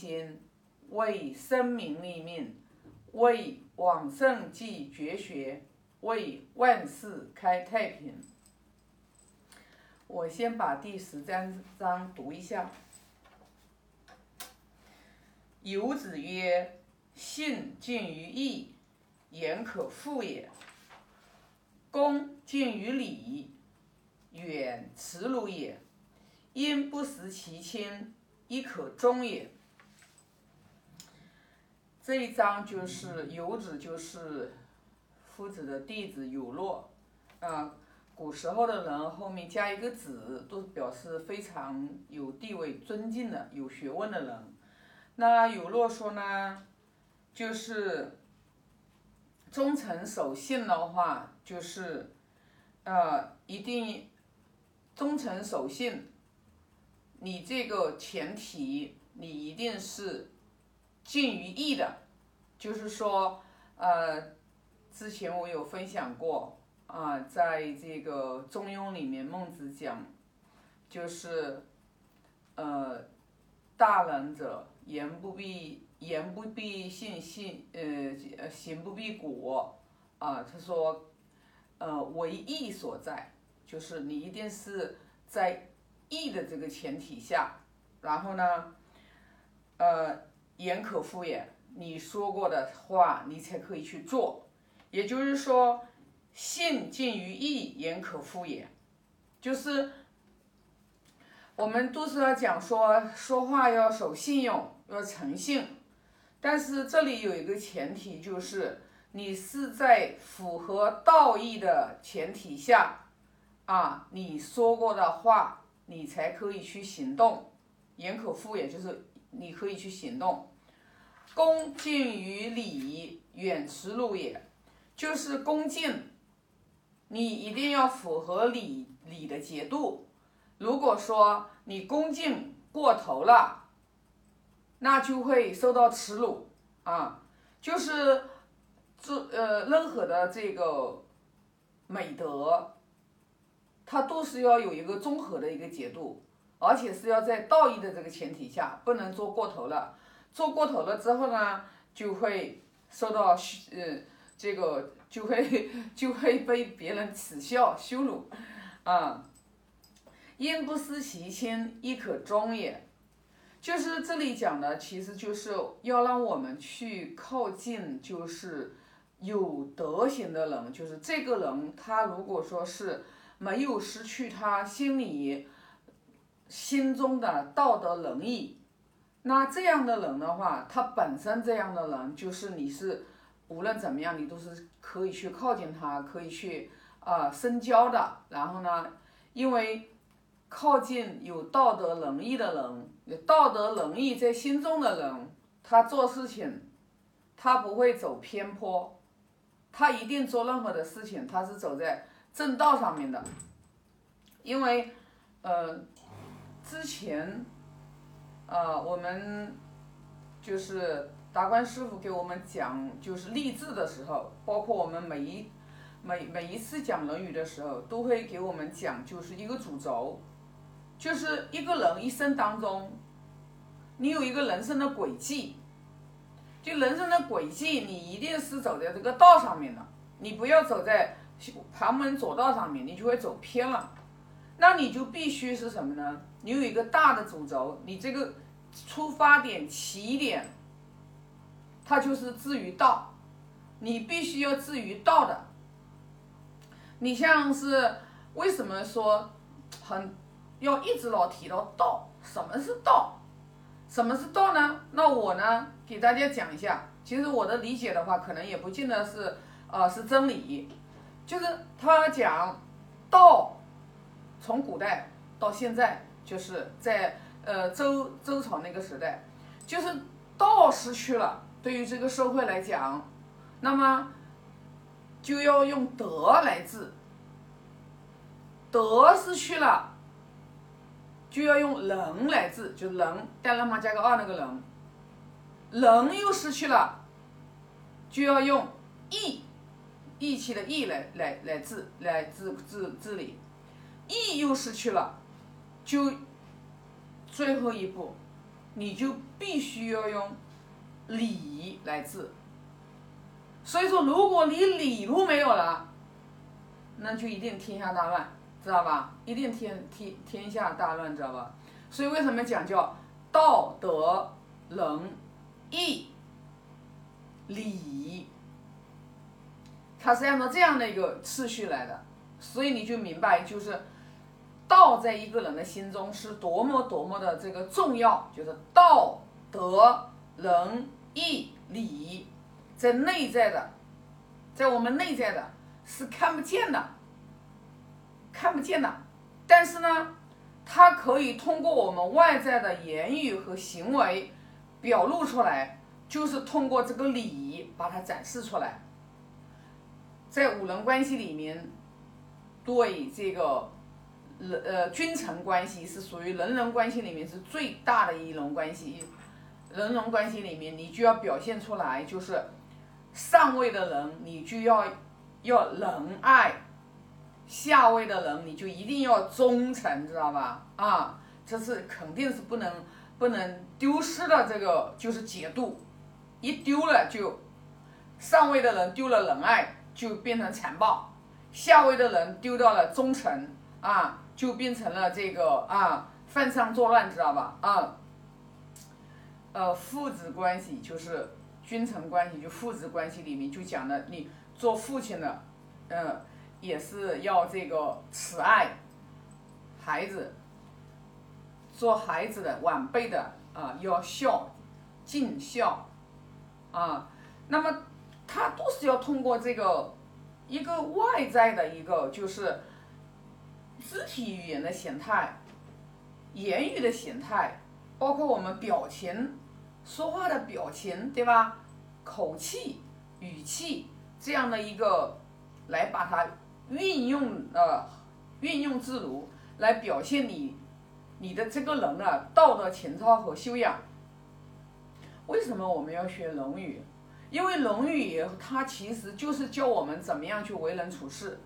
心，为生民立命，为往圣继绝学，为万世开太平。我先把第十三章读一下。游子曰：“信近于义，言可复也；恭近于礼，远耻辱也。因不识其亲，亦可忠也。”这一章就是游子，就是夫子的弟子有洛，啊。古时候的人后面加一个子，都表示非常有地位、尊敬的、有学问的人。那有洛说呢，就是忠诚守信的话，就是呃，一定忠诚守信。你这个前提，你一定是近于义的，就是说，呃，之前我有分享过。啊，在这个《中庸》里面，孟子讲，就是，呃，大人者，言不必言不必信，信呃行不必果，啊，他说，呃，为义所在，就是你一定是在义的这个前提下，然后呢，呃，言可复也，你说过的话，你才可以去做，也就是说。信近于义，言可复也。就是我们都是要讲说说话要守信用，要诚信。但是这里有一个前提，就是你是在符合道义的前提下啊，你说过的话，你才可以去行动。言可复也，就是你可以去行动。恭敬于礼，远耻辱也，就是恭敬。你一定要符合礼礼的节度，如果说你恭敬过头了，那就会受到耻辱啊。就是这呃任何的这个美德，它都是要有一个综合的一个节度，而且是要在道义的这个前提下，不能做过头了。做过头了之后呢，就会受到呃这个。就会就会被别人耻笑羞辱，啊！因不思其亲，亦可忠也。就是这里讲的，其实就是要让我们去靠近，就是有德行的人。就是这个人，他如果说是没有失去他心里心中的道德仁义，那这样的人的话，他本身这样的人，就是你是。无论怎么样，你都是可以去靠近他，可以去啊深交的。然后呢，因为靠近有道德仁义的人，有道德仁义在心中的人，他做事情，他不会走偏颇，他一定做任何的事情，他是走在正道上面的。因为，呃，之前，呃，我们就是。达观师傅给我们讲就是励志的时候，包括我们每一每每一次讲《论语》的时候，都会给我们讲就是一个主轴，就是一个人一生当中，你有一个人生的轨迹，就人生的轨迹，你一定是走在这个道上面的，你不要走在旁门左道上面，你就会走偏了。那你就必须是什么呢？你有一个大的主轴，你这个出发点起点。它就是至于道，你必须要至于道的。你像是为什么说很要一直老提到道？什么是道？什么是道呢？那我呢给大家讲一下。其实我的理解的话，可能也不尽得是呃是真理。就是他讲道，从古代到现在，就是在呃周周朝那个时代，就是道失去了。对于这个社会来讲，那么就要用德来治，德失去了，就要用仁来治，就仁带了嘛加个二那个仁，仁又失去了，就要用义，义气的义来来来治来治治治理，义又失去了，就最后一步你就必须要用礼来治。所以说，如果你礼都没有了，那就一定天下大乱，知道吧？一定天天天下大乱，知道吧？所以为什么讲叫道德仁义礼？它是按照这样的一个次序来的，所以你就明白，就是道在一个人的心中是多么多么的这个重要，就是道德仁义礼。在内在的，在我们内在的，是看不见的，看不见的。但是呢，它可以通过我们外在的言语和行为表露出来，就是通过这个礼把它展示出来。在五伦关系里面，对这个人呃君臣关系是属于人伦关系里面是最大的一种关系。人伦关系里面，你就要表现出来，就是。上位的人，你就要要仁爱；下位的人，你就一定要忠诚，知道吧？啊，这是肯定是不能不能丢失的。这个就是节度，一丢了就上位的人丢了仁爱，就变成残暴；下位的人丢掉了忠诚，啊，就变成了这个啊犯上作乱，知道吧？啊，呃，父子关系就是。君臣关系就父子关系里面就讲了，你做父亲的，嗯，也是要这个慈爱孩子；做孩子的晚辈的啊，要孝尽孝啊。那么他都是要通过这个一个外在的一个就是肢体语言的形态、言语的形态，包括我们表情。说话的表情，对吧？口气、语气这样的一个，来把它运用呃运用自如，来表现你你的这个人的道德情操和修养。为什么我们要学《论语》？因为《论语》它其实就是教我们怎么样去为人处事，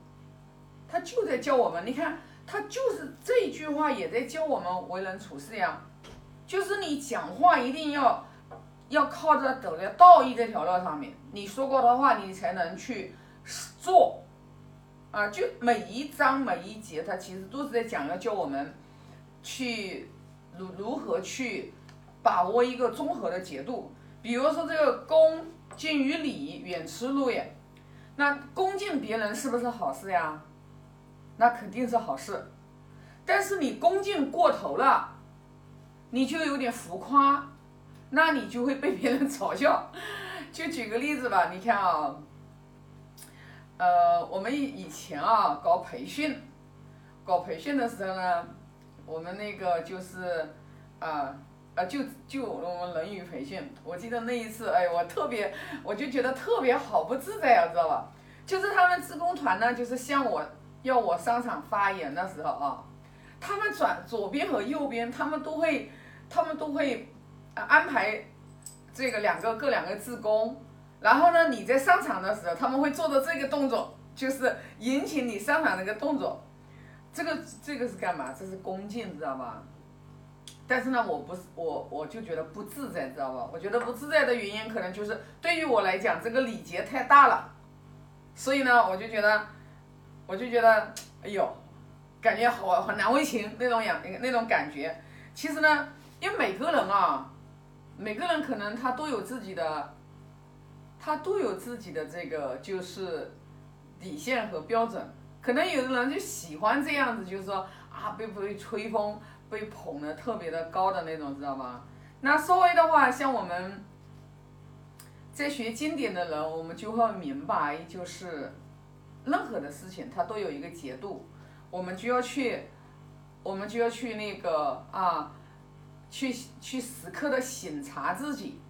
他就在教我们。你看，他就是这一句话也在教我们为人处事呀，就是你讲话一定要。要靠着走在道义这条路上面，你说过的话，你才能去做，啊，就每一章每一节，它其实都是在讲要教我们去如如何去把握一个综合的节度。比如说这个恭敬于礼，远耻辱也。那恭敬别人是不是好事呀？那肯定是好事。但是你恭敬过头了，你就有点浮夸。那你就会被别人嘲笑。就举个例子吧，你看啊，呃，我们以以前啊搞培训，搞培训的时候呢，我们那个就是啊啊就就我们《论语》培训，我记得那一次，哎，我特别，我就觉得特别好不自在啊，知道吧？就是他们职工团呢，就是向我要我上场发言的时候啊，他们转左边和右边，他们都会，他们都会。安排这个两个各两个自宫，然后呢，你在上场的时候，他们会做的这个动作，就是引起你上场那个动作。这个这个是干嘛？这是恭敬，知道吧？但是呢，我不是我我就觉得不自在，知道吧？我觉得不自在的原因，可能就是对于我来讲，这个礼节太大了，所以呢，我就觉得，我就觉得，哎呦，感觉好很难为情那种样那种感觉。其实呢，因为每个人啊。每个人可能他都有自己的，他都有自己的这个就是底线和标准。可能有的人就喜欢这样子，就是说啊，被被吹风，被捧的特别的高的那种，知道吧？那稍微的话，像我们在学经典的人，我们就会明白，就是任何的事情它都有一个节度，我们就要去，我们就要去那个啊。去去时刻的省察自己，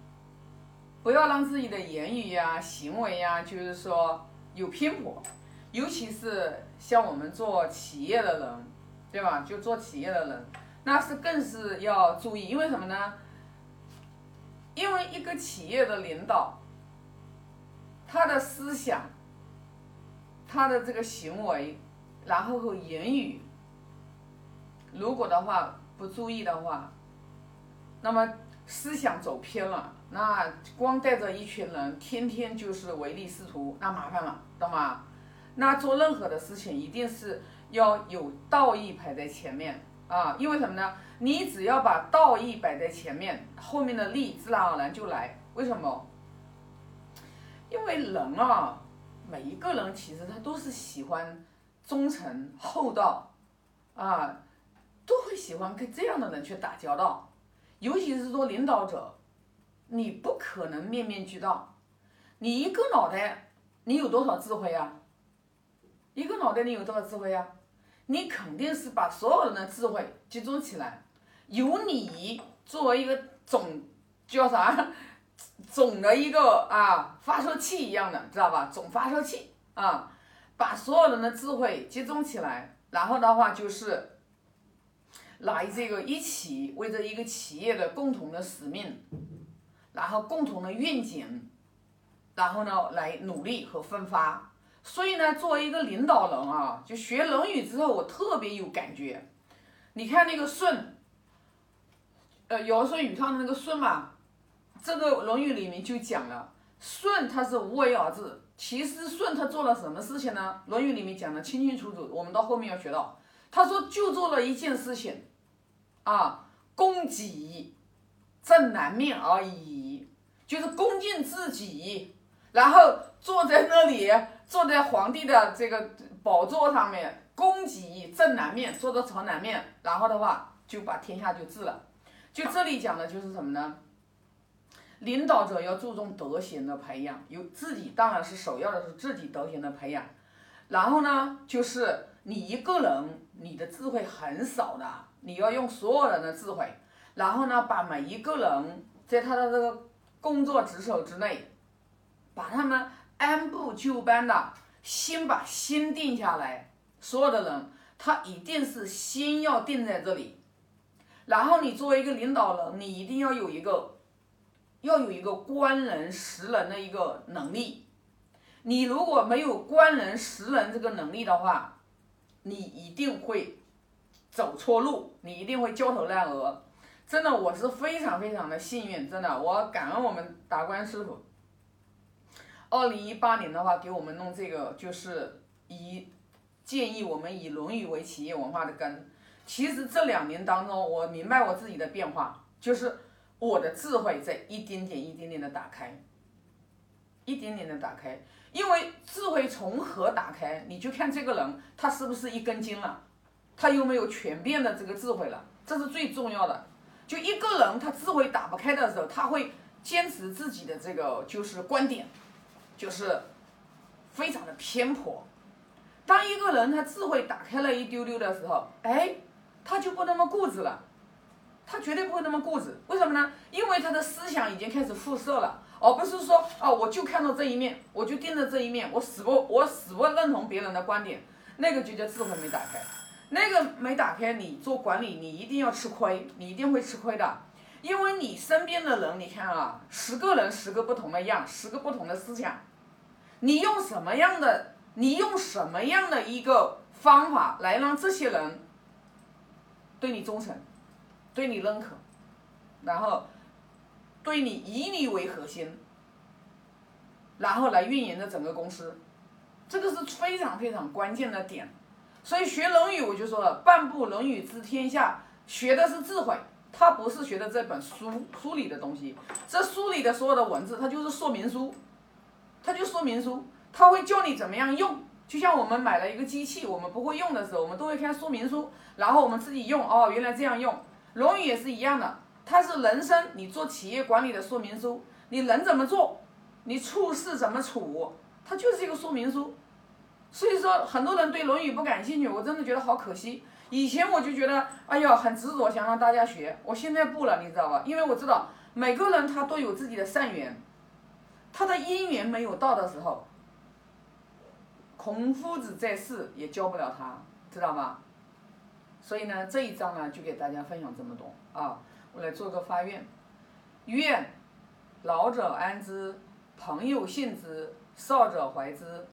不要让自己的言语呀、行为呀，就是说有偏颇，尤其是像我们做企业的人，对吧？就做企业的人，那是更是要注意，因为什么呢？因为一个企业的领导，他的思想，他的这个行为，然后和言语，如果的话不注意的话。那么思想走偏了，那光带着一群人，天天就是唯利是图，那麻烦了，懂吗？那做任何的事情，一定是要有道义排在前面啊，因为什么呢？你只要把道义摆在前面，后面的利自然而然就来。为什么？因为人啊，每一个人其实他都是喜欢忠诚厚道啊，都会喜欢跟这样的人去打交道。尤其是做领导者，你不可能面面俱到。你一个脑袋，你有多少智慧啊？一个脑袋你有多少智慧啊？你肯定是把所有人的智慧集中起来，由你作为一个总叫啥总的一个啊发射器一样的，知道吧？总发射器啊，把所有人的智慧集中起来，然后的话就是。来这个一起为这一个企业的共同的使命，然后共同的愿景，然后呢来努力和奋发。所以呢，作为一个领导人啊，就学《论语》之后，我特别有感觉。你看那个舜，呃，尧舜禹汤的那个舜嘛，这个《论语》里面就讲了，舜他是无为而治。其实舜他做了什么事情呢？《论语》里面讲的清清楚楚，我们到后面要学到。他说就做了一件事情，啊，恭己正南面而已，就是恭敬自己，然后坐在那里，坐在皇帝的这个宝座上面，恭己正南面，坐在朝南面，然后的话就把天下就治了。就这里讲的就是什么呢？领导者要注重德行的培养，有自己当然是首要的是自己德行的培养，然后呢就是。你一个人，你的智慧很少的，你要用所有人的智慧，然后呢，把每一个人在他的这个工作职守之内，把他们按部就班的，先把心定下来。所有的人，他一定是心要定在这里，然后你作为一个领导人，你一定要有一个，要有一个观人识人的一个能力。你如果没有观人识人这个能力的话，你一定会走错路，你一定会焦头烂额。真的，我是非常非常的幸运，真的，我感恩我们达观师傅。二零一八年的话，给我们弄这个，就是以建议我们以《论语》为企业文化的根。其实这两年当中，我明白我自己的变化，就是我的智慧在一点点、一点点的打开，一点点的打开。因为智慧从何打开？你就看这个人，他是不是一根筋了，他有没有全变的这个智慧了，这是最重要的。就一个人他智慧打不开的时候，他会坚持自己的这个就是观点，就是非常的偏颇。当一个人他智慧打开了一丢丢的时候，哎，他就不那么固执了，他绝对不会那么固执。为什么呢？因为他的思想已经开始辐射了。而不是说啊，我就看到这一面，我就盯着这一面，我死不我死不认同别人的观点，那个就叫智慧没打开，那个没打开，你做管理你一定要吃亏，你一定会吃亏的，因为你身边的人，你看啊，十个人十个不同的样，十个不同的思想，你用什么样的，你用什么样的一个方法来让这些人对你忠诚，对你认可，然后。对你以你为核心，然后来运营的整个公司，这个是非常非常关键的点。所以学《论语》，我就说了，半部《论语》知天下，学的是智慧，他不是学的这本书书里的东西。这书里的所有的文字，它就是说明书，它就说明书，它会教你怎么样用。就像我们买了一个机器，我们不会用的时候，我们都会看说明书，然后我们自己用。哦，原来这样用，《论语》也是一样的。它是人生，你做企业管理的说明书，你人怎么做，你处事怎么处，它就是一个说明书。所以说，很多人对《论语》不感兴趣，我真的觉得好可惜。以前我就觉得，哎呀，很执着，想让大家学。我现在不了，你知道吧？因为我知道每个人他都有自己的善缘，他的因缘没有到的时候，孔夫子在世也教不了他，知道吗？所以呢，这一章呢，就给大家分享这么多啊。我来做个发愿，愿老者安之，朋友信之，少者怀之。